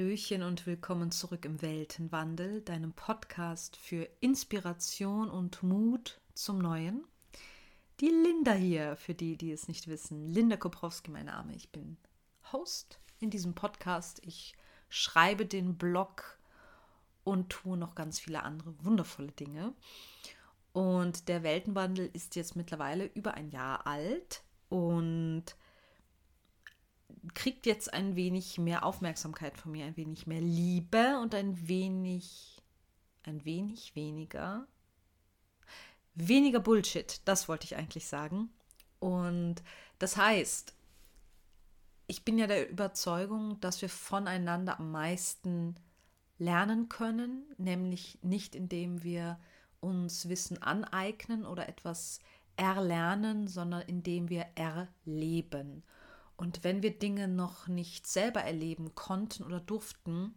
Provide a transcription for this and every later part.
Hallöchen und willkommen zurück im Weltenwandel, deinem Podcast für Inspiration und Mut zum Neuen. Die Linda hier, für die, die es nicht wissen. Linda Koprowski, mein Name. Ich bin Host in diesem Podcast. Ich schreibe den Blog und tue noch ganz viele andere wundervolle Dinge. Und der Weltenwandel ist jetzt mittlerweile über ein Jahr alt und kriegt jetzt ein wenig mehr Aufmerksamkeit von mir, ein wenig mehr Liebe und ein wenig, ein wenig weniger, weniger Bullshit. Das wollte ich eigentlich sagen. Und das heißt, ich bin ja der Überzeugung, dass wir voneinander am meisten lernen können, nämlich nicht indem wir uns Wissen aneignen oder etwas erlernen, sondern indem wir erleben. Und wenn wir Dinge noch nicht selber erleben konnten oder durften,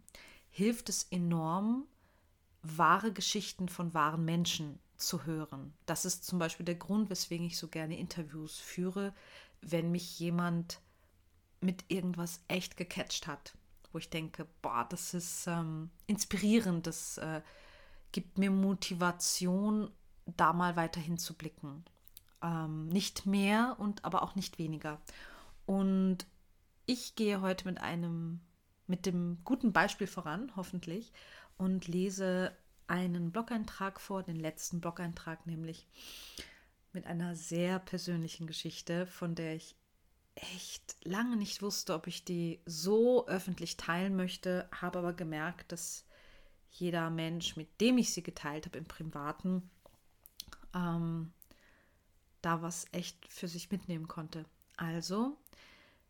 hilft es enorm, wahre Geschichten von wahren Menschen zu hören. Das ist zum Beispiel der Grund, weswegen ich so gerne Interviews führe, wenn mich jemand mit irgendwas echt gecatcht hat, wo ich denke, boah, das ist ähm, inspirierend, das äh, gibt mir Motivation, da mal weiterhin zu blicken. Ähm, nicht mehr und aber auch nicht weniger. Und ich gehe heute mit einem, mit dem guten Beispiel voran, hoffentlich, und lese einen Blog-Eintrag vor, den letzten Blog-Eintrag nämlich mit einer sehr persönlichen Geschichte, von der ich echt lange nicht wusste, ob ich die so öffentlich teilen möchte, habe aber gemerkt, dass jeder Mensch, mit dem ich sie geteilt habe im Privaten, ähm, da was echt für sich mitnehmen konnte. Also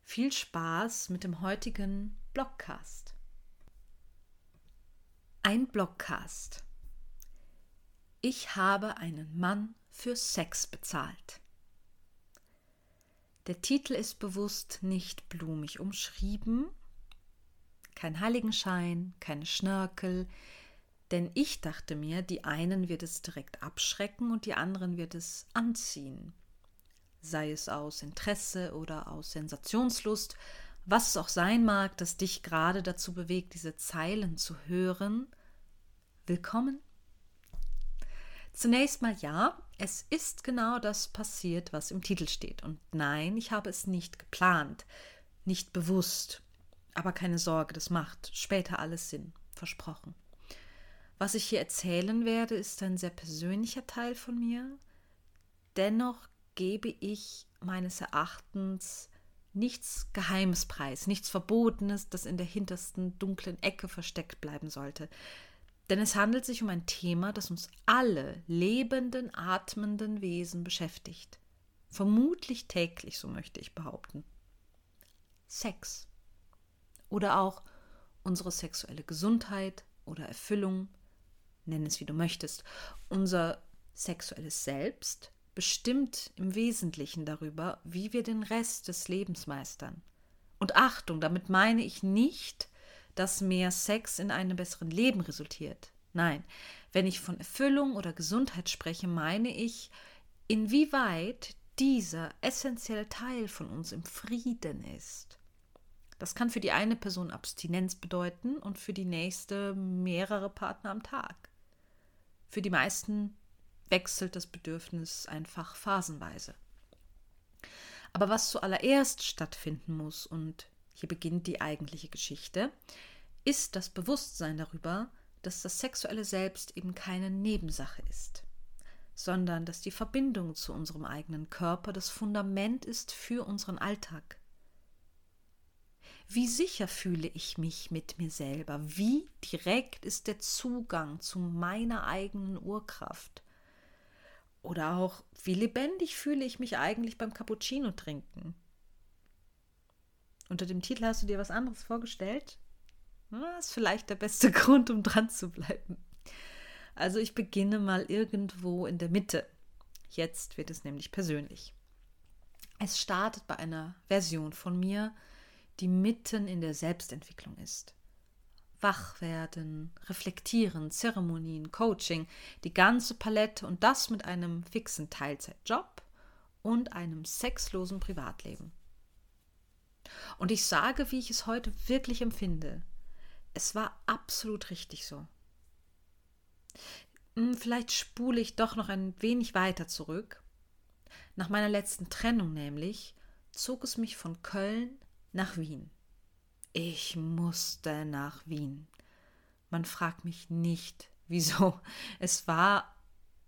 viel Spaß mit dem heutigen Blogcast. Ein Blogcast. Ich habe einen Mann für Sex bezahlt. Der Titel ist bewusst nicht blumig umschrieben, kein Heiligenschein, keine Schnörkel, denn ich dachte mir, die einen wird es direkt abschrecken und die anderen wird es anziehen sei es aus Interesse oder aus Sensationslust, was es auch sein mag, das dich gerade dazu bewegt, diese Zeilen zu hören. Willkommen. Zunächst mal ja, es ist genau das passiert, was im Titel steht. Und nein, ich habe es nicht geplant, nicht bewusst. Aber keine Sorge, das macht später alles Sinn, versprochen. Was ich hier erzählen werde, ist ein sehr persönlicher Teil von mir. Dennoch gebe ich meines Erachtens nichts Geheimes preis, nichts Verbotenes, das in der hintersten dunklen Ecke versteckt bleiben sollte. Denn es handelt sich um ein Thema, das uns alle lebenden, atmenden Wesen beschäftigt. Vermutlich täglich, so möchte ich behaupten. Sex. Oder auch unsere sexuelle Gesundheit oder Erfüllung, nenn es wie du möchtest. Unser sexuelles Selbst bestimmt im Wesentlichen darüber, wie wir den Rest des Lebens meistern. Und Achtung, damit meine ich nicht, dass mehr Sex in einem besseren Leben resultiert. Nein, wenn ich von Erfüllung oder Gesundheit spreche, meine ich, inwieweit dieser essentielle Teil von uns im Frieden ist. Das kann für die eine Person Abstinenz bedeuten und für die nächste mehrere Partner am Tag. Für die meisten wechselt das Bedürfnis einfach phasenweise. Aber was zuallererst stattfinden muss, und hier beginnt die eigentliche Geschichte, ist das Bewusstsein darüber, dass das sexuelle Selbst eben keine Nebensache ist, sondern dass die Verbindung zu unserem eigenen Körper das Fundament ist für unseren Alltag. Wie sicher fühle ich mich mit mir selber? Wie direkt ist der Zugang zu meiner eigenen Urkraft? Oder auch, wie lebendig fühle ich mich eigentlich beim Cappuccino trinken? Unter dem Titel hast du dir was anderes vorgestellt? Das ist vielleicht der beste Grund, um dran zu bleiben. Also ich beginne mal irgendwo in der Mitte. Jetzt wird es nämlich persönlich. Es startet bei einer Version von mir, die mitten in der Selbstentwicklung ist wach werden, reflektieren, Zeremonien, Coaching, die ganze Palette und das mit einem fixen Teilzeitjob und einem sexlosen Privatleben. Und ich sage, wie ich es heute wirklich empfinde. es war absolut richtig so. Hm, vielleicht spule ich doch noch ein wenig weiter zurück. Nach meiner letzten Trennung nämlich zog es mich von Köln nach Wien. Ich musste nach Wien. Man fragt mich nicht, wieso. Es war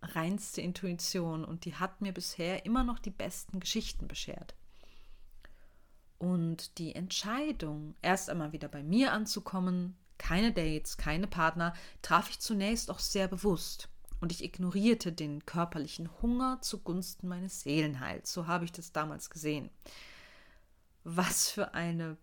reinste Intuition und die hat mir bisher immer noch die besten Geschichten beschert. Und die Entscheidung, erst einmal wieder bei mir anzukommen, keine Dates, keine Partner, traf ich zunächst auch sehr bewusst. Und ich ignorierte den körperlichen Hunger zugunsten meines Seelenheils. So habe ich das damals gesehen. Was für eine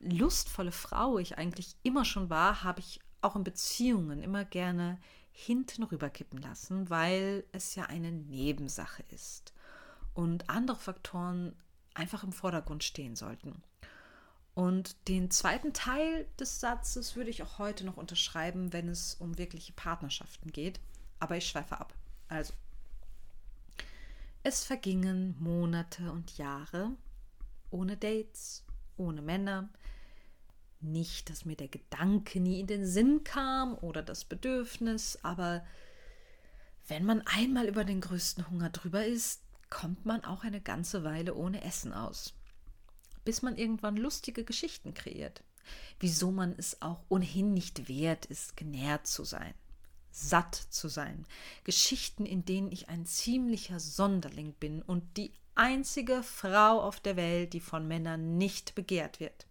lustvolle Frau ich eigentlich immer schon war, habe ich auch in Beziehungen immer gerne hinten rüberkippen lassen, weil es ja eine Nebensache ist und andere Faktoren einfach im Vordergrund stehen sollten. Und den zweiten Teil des Satzes würde ich auch heute noch unterschreiben, wenn es um wirkliche Partnerschaften geht. Aber ich schweife ab. Also, es vergingen Monate und Jahre ohne Dates, ohne Männer, nicht, dass mir der Gedanke nie in den Sinn kam oder das Bedürfnis, aber wenn man einmal über den größten Hunger drüber ist, kommt man auch eine ganze Weile ohne Essen aus. Bis man irgendwann lustige Geschichten kreiert. Wieso man es auch ohnehin nicht wert ist, genährt zu sein, satt zu sein. Geschichten, in denen ich ein ziemlicher Sonderling bin und die einzige Frau auf der Welt, die von Männern nicht begehrt wird.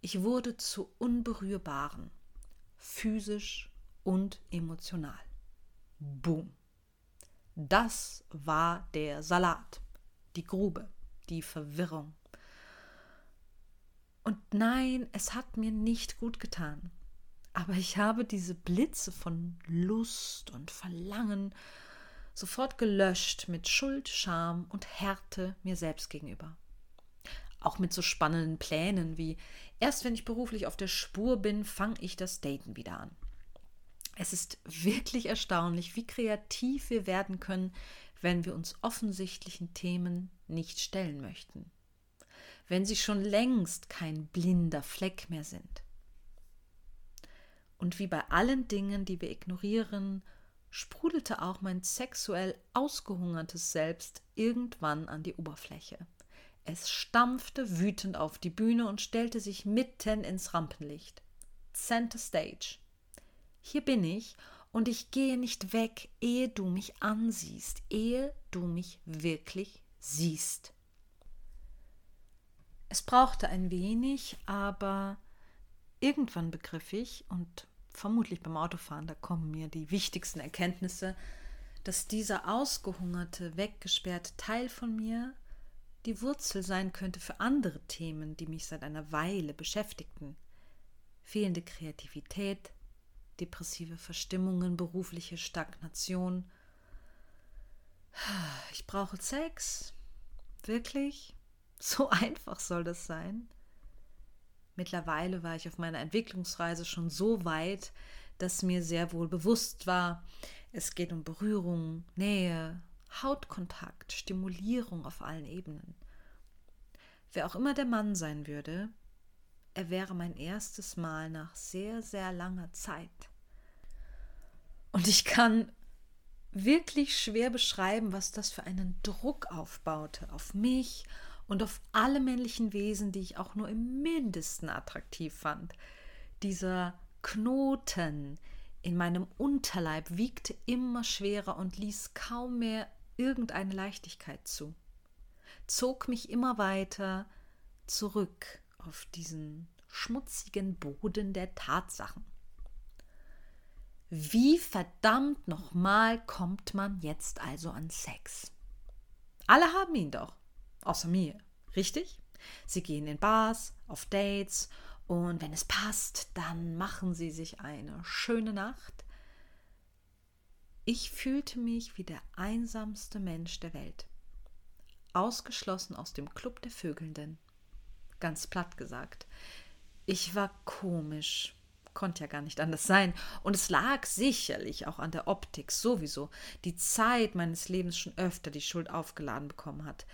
Ich wurde zu Unberührbaren, physisch und emotional. Boom. Das war der Salat, die Grube, die Verwirrung. Und nein, es hat mir nicht gut getan. Aber ich habe diese Blitze von Lust und Verlangen sofort gelöscht mit Schuld, Scham und Härte mir selbst gegenüber. Auch mit so spannenden Plänen wie erst wenn ich beruflich auf der Spur bin, fange ich das Daten wieder an. Es ist wirklich erstaunlich, wie kreativ wir werden können, wenn wir uns offensichtlichen Themen nicht stellen möchten. Wenn sie schon längst kein blinder Fleck mehr sind. Und wie bei allen Dingen, die wir ignorieren, sprudelte auch mein sexuell ausgehungertes Selbst irgendwann an die Oberfläche. Es stampfte wütend auf die Bühne und stellte sich mitten ins Rampenlicht. Center Stage. Hier bin ich und ich gehe nicht weg, ehe du mich ansiehst, ehe du mich wirklich siehst. Es brauchte ein wenig, aber irgendwann begriff ich, und vermutlich beim Autofahren, da kommen mir die wichtigsten Erkenntnisse, dass dieser ausgehungerte, weggesperrte Teil von mir die Wurzel sein könnte für andere Themen, die mich seit einer Weile beschäftigten. Fehlende Kreativität, depressive Verstimmungen, berufliche Stagnation. Ich brauche Sex. Wirklich? So einfach soll das sein? Mittlerweile war ich auf meiner Entwicklungsreise schon so weit, dass mir sehr wohl bewusst war, es geht um Berührung, Nähe, Hautkontakt, Stimulierung auf allen Ebenen. Wer auch immer der Mann sein würde, er wäre mein erstes Mal nach sehr, sehr langer Zeit. Und ich kann wirklich schwer beschreiben, was das für einen Druck aufbaute auf mich und auf alle männlichen Wesen, die ich auch nur im mindesten attraktiv fand. Dieser Knoten in meinem Unterleib wiegte immer schwerer und ließ kaum mehr irgendeine Leichtigkeit zu, zog mich immer weiter zurück auf diesen schmutzigen Boden der Tatsachen. Wie verdammt nochmal kommt man jetzt also an Sex? Alle haben ihn doch, außer mir, richtig? Sie gehen in Bars, auf Dates und wenn es passt, dann machen sie sich eine schöne Nacht, ich fühlte mich wie der einsamste Mensch der Welt. Ausgeschlossen aus dem Club der Vögelnden. Ganz platt gesagt. Ich war komisch, konnte ja gar nicht anders sein. Und es lag sicherlich auch an der Optik sowieso, die Zeit meines Lebens schon öfter die Schuld aufgeladen bekommen hat.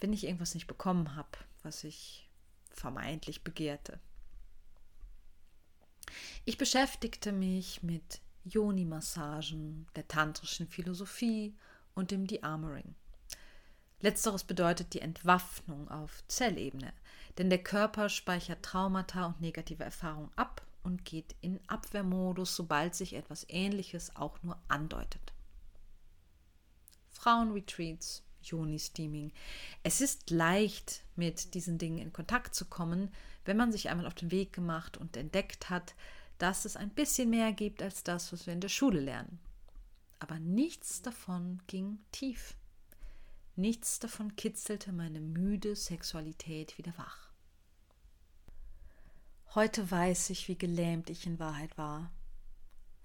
Wenn ich irgendwas nicht bekommen habe, was ich vermeintlich begehrte. Ich beschäftigte mich mit Yoni-Massagen, der tantrischen Philosophie und dem De-Armoring. Letzteres bedeutet die Entwaffnung auf Zellebene, denn der Körper speichert Traumata und negative Erfahrungen ab und geht in Abwehrmodus, sobald sich etwas Ähnliches auch nur andeutet. Frauenretreats, Joni-Steaming. Es ist leicht, mit diesen Dingen in Kontakt zu kommen, wenn man sich einmal auf den Weg gemacht und entdeckt hat, dass es ein bisschen mehr gibt als das, was wir in der Schule lernen. Aber nichts davon ging tief. Nichts davon kitzelte meine müde Sexualität wieder wach. Heute weiß ich, wie gelähmt ich in Wahrheit war,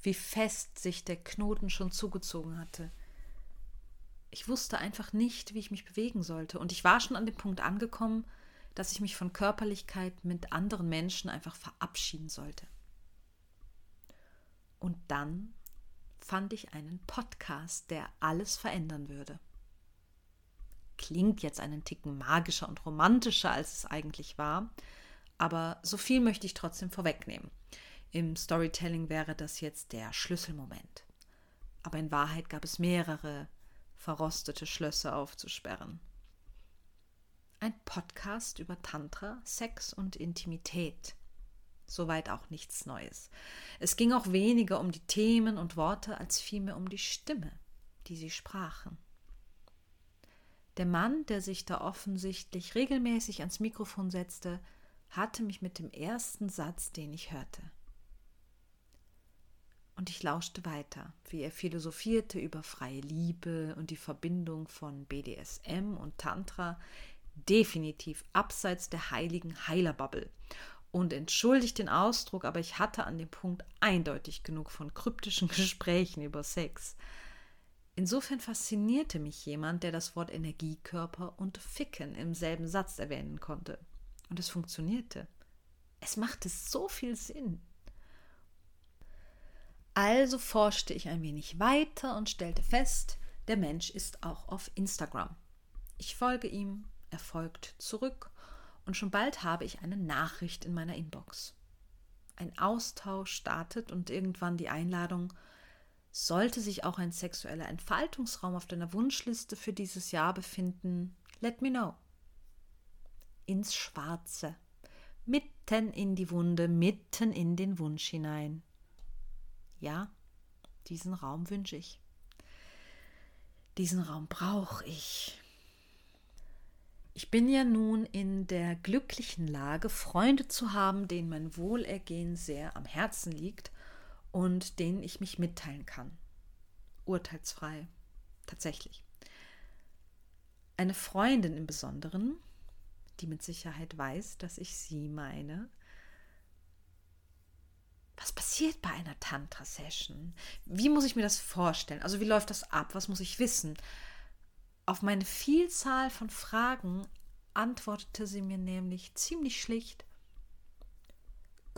wie fest sich der Knoten schon zugezogen hatte. Ich wusste einfach nicht, wie ich mich bewegen sollte, und ich war schon an dem Punkt angekommen, dass ich mich von Körperlichkeit mit anderen Menschen einfach verabschieden sollte. Und dann fand ich einen Podcast, der alles verändern würde. Klingt jetzt einen Ticken magischer und romantischer, als es eigentlich war, aber so viel möchte ich trotzdem vorwegnehmen. Im Storytelling wäre das jetzt der Schlüsselmoment. Aber in Wahrheit gab es mehrere verrostete Schlösser aufzusperren. Ein Podcast über Tantra, Sex und Intimität. Soweit auch nichts Neues. Es ging auch weniger um die Themen und Worte als vielmehr um die Stimme, die sie sprachen. Der Mann, der sich da offensichtlich regelmäßig ans Mikrofon setzte, hatte mich mit dem ersten Satz, den ich hörte. Und ich lauschte weiter, wie er philosophierte über freie Liebe und die Verbindung von BDSM und Tantra, definitiv abseits der heiligen Heilerbubble und entschuldigt den Ausdruck, aber ich hatte an dem Punkt eindeutig genug von kryptischen Gesprächen über Sex. Insofern faszinierte mich jemand, der das Wort Energiekörper und Ficken im selben Satz erwähnen konnte. Und es funktionierte. Es machte so viel Sinn. Also forschte ich ein wenig weiter und stellte fest, der Mensch ist auch auf Instagram. Ich folge ihm, er folgt zurück und schon bald habe ich eine Nachricht in meiner Inbox. Ein Austausch startet und irgendwann die Einladung, sollte sich auch ein sexueller Entfaltungsraum auf deiner Wunschliste für dieses Jahr befinden, let me know. Ins Schwarze, mitten in die Wunde, mitten in den Wunsch hinein. Ja, diesen Raum wünsche ich. Diesen Raum brauche ich. Ich bin ja nun in der glücklichen Lage, Freunde zu haben, denen mein Wohlergehen sehr am Herzen liegt und denen ich mich mitteilen kann. Urteilsfrei. Tatsächlich. Eine Freundin im Besonderen, die mit Sicherheit weiß, dass ich sie meine. Was passiert bei einer Tantra-Session? Wie muss ich mir das vorstellen? Also wie läuft das ab? Was muss ich wissen? Auf meine Vielzahl von Fragen antwortete sie mir nämlich ziemlich schlicht,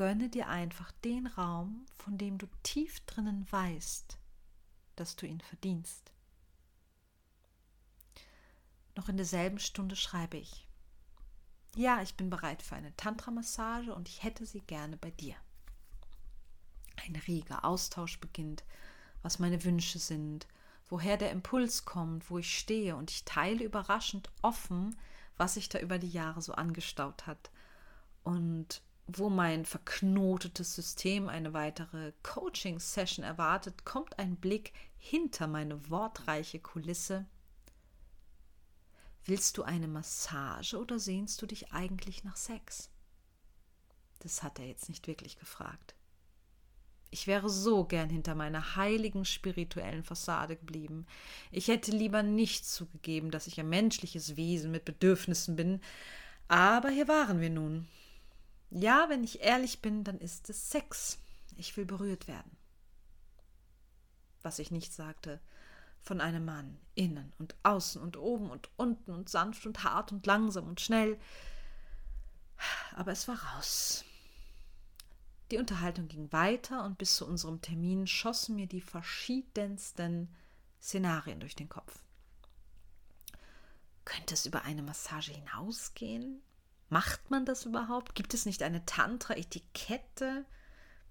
gönne dir einfach den Raum, von dem du tief drinnen weißt, dass du ihn verdienst. Noch in derselben Stunde schreibe ich, ja, ich bin bereit für eine Tantra-Massage und ich hätte sie gerne bei dir. Ein reger Austausch beginnt, was meine Wünsche sind, woher der Impuls kommt, wo ich stehe, und ich teile überraschend offen, was sich da über die Jahre so angestaut hat. Und wo mein verknotetes System eine weitere Coaching-Session erwartet, kommt ein Blick hinter meine wortreiche Kulisse. Willst du eine Massage oder sehnst du dich eigentlich nach Sex? Das hat er jetzt nicht wirklich gefragt. Ich wäre so gern hinter meiner heiligen spirituellen Fassade geblieben. Ich hätte lieber nicht zugegeben, dass ich ein menschliches Wesen mit Bedürfnissen bin. Aber hier waren wir nun. Ja, wenn ich ehrlich bin, dann ist es Sex. Ich will berührt werden. Was ich nicht sagte, von einem Mann, innen und außen und oben und unten und sanft und hart und langsam und schnell. Aber es war raus. Die Unterhaltung ging weiter und bis zu unserem Termin schossen mir die verschiedensten Szenarien durch den Kopf. Könnte es über eine Massage hinausgehen? Macht man das überhaupt? Gibt es nicht eine Tantra-Etikette?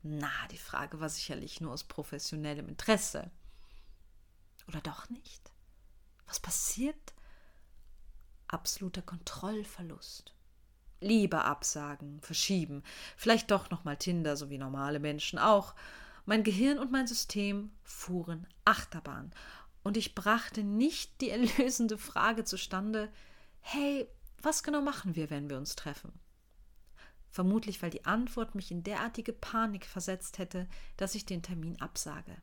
Na, die Frage war sicherlich nur aus professionellem Interesse. Oder doch nicht? Was passiert? Absoluter Kontrollverlust. Lieber absagen, verschieben, vielleicht doch noch mal Tinder, so wie normale Menschen auch. Mein Gehirn und mein System fuhren Achterbahn und ich brachte nicht die erlösende Frage zustande: Hey, was genau machen wir, wenn wir uns treffen? Vermutlich, weil die Antwort mich in derartige Panik versetzt hätte, dass ich den Termin absage.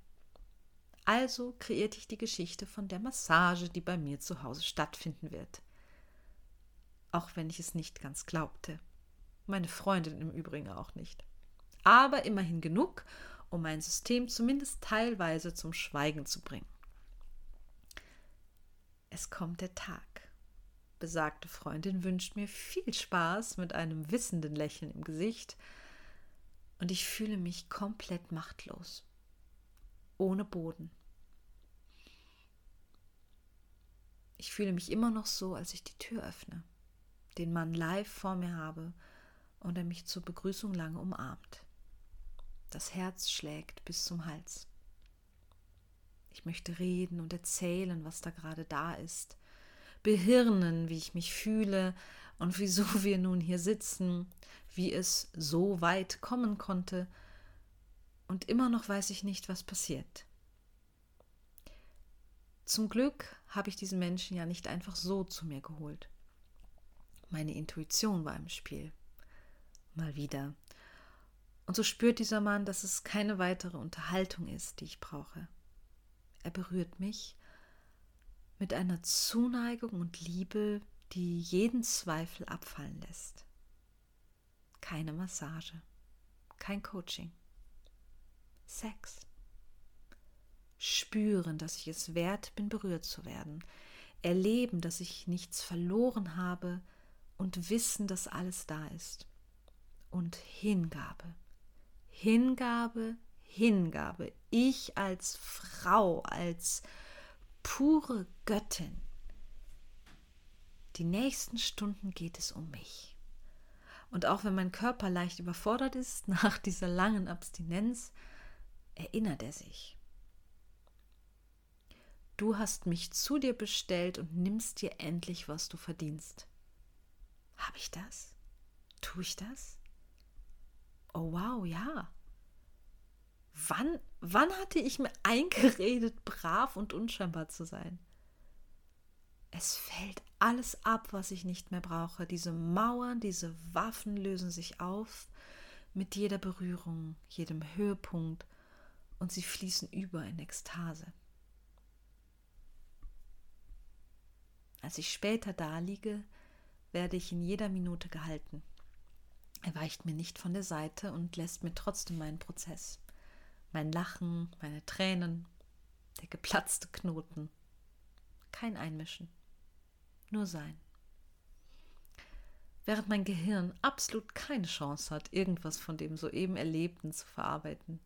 Also kreierte ich die Geschichte von der Massage, die bei mir zu Hause stattfinden wird. Auch wenn ich es nicht ganz glaubte. Meine Freundin im Übrigen auch nicht. Aber immerhin genug, um mein System zumindest teilweise zum Schweigen zu bringen. Es kommt der Tag. Besagte Freundin wünscht mir viel Spaß mit einem wissenden Lächeln im Gesicht und ich fühle mich komplett machtlos, ohne Boden. Ich fühle mich immer noch so, als ich die Tür öffne, den Mann live vor mir habe und er mich zur Begrüßung lange umarmt. Das Herz schlägt bis zum Hals. Ich möchte reden und erzählen, was da gerade da ist, behirnen, wie ich mich fühle und wieso wir nun hier sitzen, wie es so weit kommen konnte, und immer noch weiß ich nicht, was passiert. Zum Glück habe ich diesen Menschen ja nicht einfach so zu mir geholt. Meine Intuition war im Spiel. Mal wieder. Und so spürt dieser Mann, dass es keine weitere Unterhaltung ist, die ich brauche. Er berührt mich mit einer Zuneigung und Liebe, die jeden Zweifel abfallen lässt. Keine Massage, kein Coaching. Sex. Spüren, dass ich es wert bin, berührt zu werden. Erleben, dass ich nichts verloren habe und wissen, dass alles da ist. Und Hingabe. Hingabe, Hingabe. Ich als Frau, als pure Göttin. Die nächsten Stunden geht es um mich. Und auch wenn mein Körper leicht überfordert ist nach dieser langen Abstinenz, erinnert er sich. Du hast mich zu dir bestellt und nimmst dir endlich, was du verdienst. Habe ich das? Tue ich das? Oh wow, ja. Wann, wann hatte ich mir eingeredet, brav und unscheinbar zu sein? Es fällt alles ab, was ich nicht mehr brauche. Diese Mauern, diese Waffen lösen sich auf mit jeder Berührung, jedem Höhepunkt und sie fließen über in Ekstase. Als ich später da liege, werde ich in jeder Minute gehalten. Er weicht mir nicht von der Seite und lässt mir trotzdem meinen Prozess. Mein Lachen, meine Tränen, der geplatzte Knoten. Kein Einmischen, nur sein. Während mein Gehirn absolut keine Chance hat, irgendwas von dem soeben Erlebten zu verarbeiten.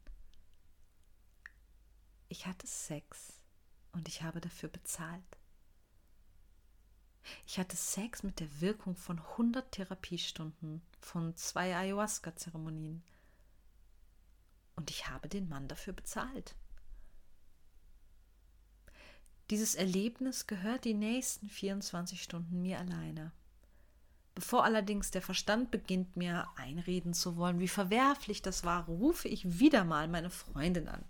Ich hatte Sex und ich habe dafür bezahlt. Ich hatte Sex mit der Wirkung von 100 Therapiestunden, von zwei Ayahuasca-Zeremonien. Und ich habe den Mann dafür bezahlt. Dieses Erlebnis gehört die nächsten 24 Stunden mir alleine. Bevor allerdings der Verstand beginnt, mir einreden zu wollen, wie verwerflich das war, rufe ich wieder mal meine Freundin an.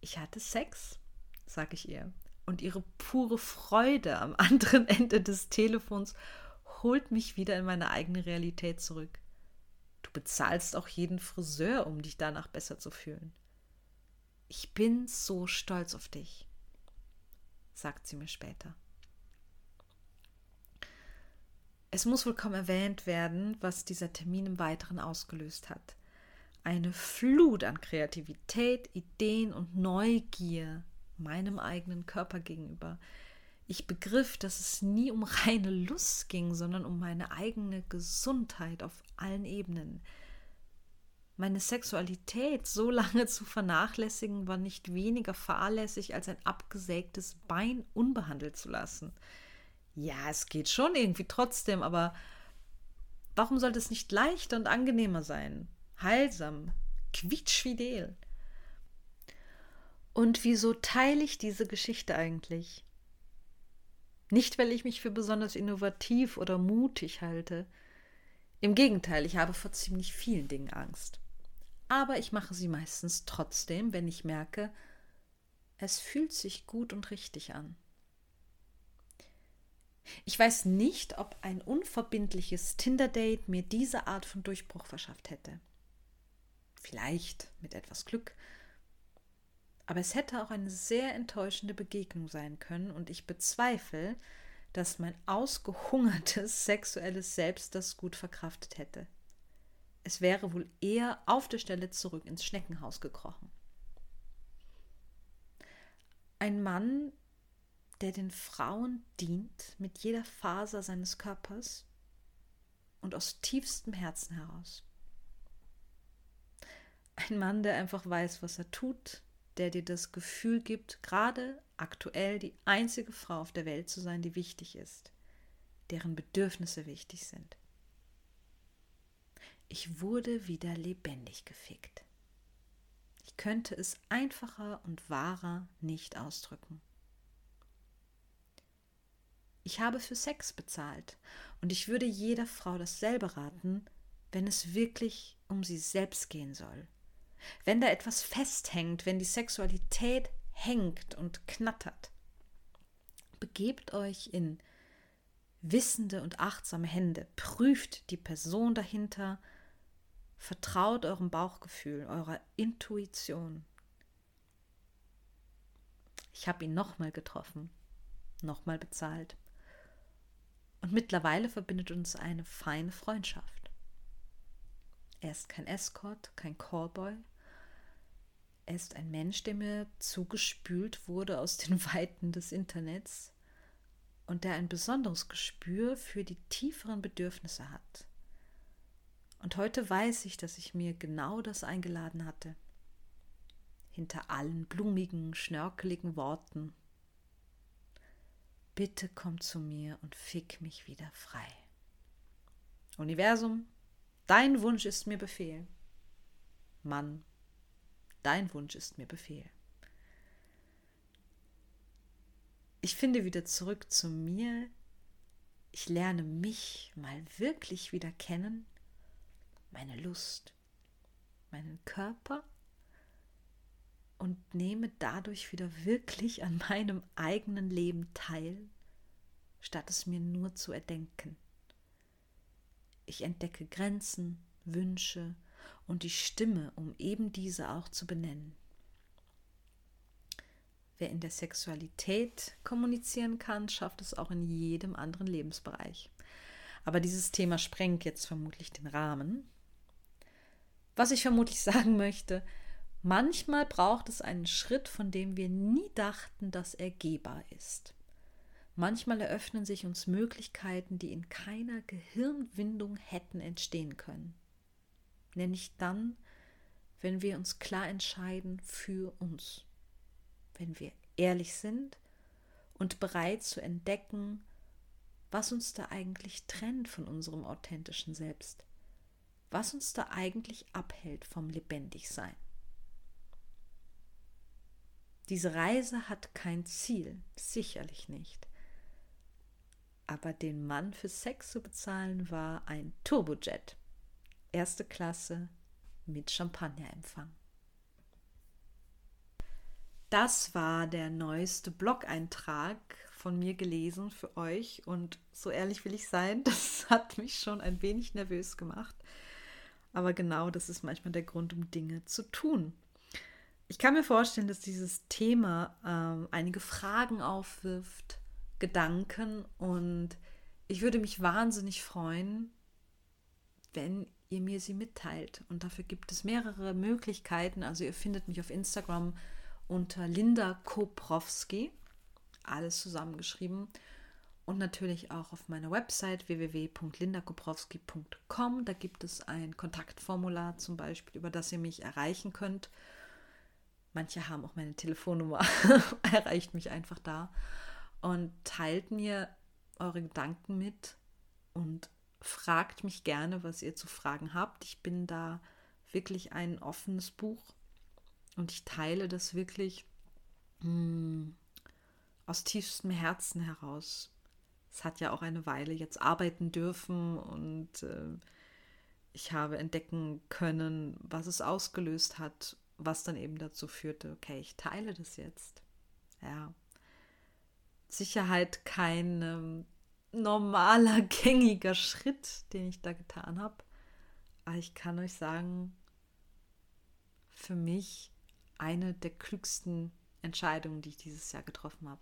Ich hatte Sex, sage ich ihr, und ihre pure Freude am anderen Ende des Telefons holt mich wieder in meine eigene Realität zurück. Du bezahlst auch jeden Friseur, um dich danach besser zu fühlen. Ich bin so stolz auf dich, sagt sie mir später. Es muss wohl kaum erwähnt werden, was dieser Termin im Weiteren ausgelöst hat. Eine Flut an Kreativität, Ideen und Neugier meinem eigenen Körper gegenüber. Ich begriff, dass es nie um reine Lust ging, sondern um meine eigene Gesundheit auf allen Ebenen. Meine Sexualität so lange zu vernachlässigen, war nicht weniger fahrlässig, als ein abgesägtes Bein unbehandelt zu lassen. Ja, es geht schon irgendwie trotzdem, aber warum sollte es nicht leichter und angenehmer sein? heilsam, quietschfidel. Und wieso teile ich diese Geschichte eigentlich? Nicht, weil ich mich für besonders innovativ oder mutig halte. Im Gegenteil, ich habe vor ziemlich vielen Dingen Angst. Aber ich mache sie meistens trotzdem, wenn ich merke, es fühlt sich gut und richtig an. Ich weiß nicht, ob ein unverbindliches Tinder-Date mir diese Art von Durchbruch verschafft hätte. Vielleicht mit etwas Glück. Aber es hätte auch eine sehr enttäuschende Begegnung sein können und ich bezweifle, dass mein ausgehungertes sexuelles Selbst das gut verkraftet hätte. Es wäre wohl eher auf der Stelle zurück ins Schneckenhaus gekrochen. Ein Mann, der den Frauen dient mit jeder Faser seines Körpers und aus tiefstem Herzen heraus. Ein Mann, der einfach weiß, was er tut, der dir das Gefühl gibt, gerade aktuell die einzige Frau auf der Welt zu sein, die wichtig ist, deren Bedürfnisse wichtig sind. Ich wurde wieder lebendig gefickt. Ich könnte es einfacher und wahrer nicht ausdrücken. Ich habe für Sex bezahlt und ich würde jeder Frau dasselbe raten, wenn es wirklich um sie selbst gehen soll. Wenn da etwas festhängt, wenn die Sexualität hängt und knattert. Begebt euch in wissende und achtsame Hände, prüft die Person dahinter, vertraut eurem Bauchgefühl, eurer Intuition. Ich habe ihn nochmal getroffen, nochmal bezahlt. Und mittlerweile verbindet uns eine feine Freundschaft. Er ist kein Escort, kein Callboy. Er ist ein Mensch, der mir zugespült wurde aus den Weiten des Internets und der ein besonderes Gespür für die tieferen Bedürfnisse hat. Und heute weiß ich, dass ich mir genau das eingeladen hatte. Hinter allen blumigen, schnörkeligen Worten Bitte komm zu mir und fick mich wieder frei. Universum, dein Wunsch ist mir Befehl. Mann, dein Wunsch ist mir Befehl. Ich finde wieder zurück zu mir. Ich lerne mich mal wirklich wieder kennen, meine Lust, meinen Körper und nehme dadurch wieder wirklich an meinem eigenen Leben teil, statt es mir nur zu erdenken. Ich entdecke Grenzen, Wünsche und die Stimme, um eben diese auch zu benennen. Wer in der Sexualität kommunizieren kann, schafft es auch in jedem anderen Lebensbereich. Aber dieses Thema sprengt jetzt vermutlich den Rahmen. Was ich vermutlich sagen möchte, Manchmal braucht es einen Schritt, von dem wir nie dachten, dass er gehbar ist. Manchmal eröffnen sich uns Möglichkeiten, die in keiner Gehirnwindung hätten entstehen können. Nämlich dann, wenn wir uns klar entscheiden für uns. Wenn wir ehrlich sind und bereit zu entdecken, was uns da eigentlich trennt von unserem authentischen Selbst. Was uns da eigentlich abhält vom Lebendigsein. Diese Reise hat kein Ziel, sicherlich nicht. Aber den Mann für Sex zu bezahlen war ein Turbojet. Erste Klasse mit Champagnerempfang. Das war der neueste Blog-Eintrag von mir gelesen für euch und so ehrlich will ich sein, das hat mich schon ein wenig nervös gemacht. Aber genau das ist manchmal der Grund, um Dinge zu tun. Ich kann mir vorstellen, dass dieses Thema ähm, einige Fragen aufwirft, Gedanken und ich würde mich wahnsinnig freuen, wenn ihr mir sie mitteilt. Und dafür gibt es mehrere Möglichkeiten. Also ihr findet mich auf Instagram unter Linda Koprowski, alles zusammengeschrieben. Und natürlich auch auf meiner Website www.lindakoprowski.com. Da gibt es ein Kontaktformular zum Beispiel, über das ihr mich erreichen könnt. Manche haben auch meine Telefonnummer, erreicht mich einfach da und teilt mir eure Gedanken mit und fragt mich gerne, was ihr zu fragen habt. Ich bin da wirklich ein offenes Buch und ich teile das wirklich hm, aus tiefstem Herzen heraus. Es hat ja auch eine Weile jetzt arbeiten dürfen und äh, ich habe entdecken können, was es ausgelöst hat, was dann eben dazu führte, okay, ich teile das jetzt. Ja. Sicherheit kein ähm, normaler, gängiger Schritt, den ich da getan habe. Aber ich kann euch sagen, für mich eine der klügsten Entscheidungen, die ich dieses Jahr getroffen habe.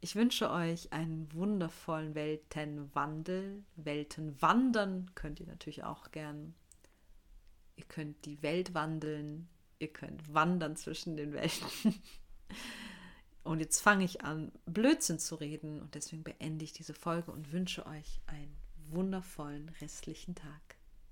Ich wünsche euch einen wundervollen Weltenwandel. Weltenwandern könnt ihr natürlich auch gern. Ihr könnt die Welt wandeln. Ihr könnt wandern zwischen den Welten. Und jetzt fange ich an, Blödsinn zu reden. Und deswegen beende ich diese Folge und wünsche euch einen wundervollen restlichen Tag.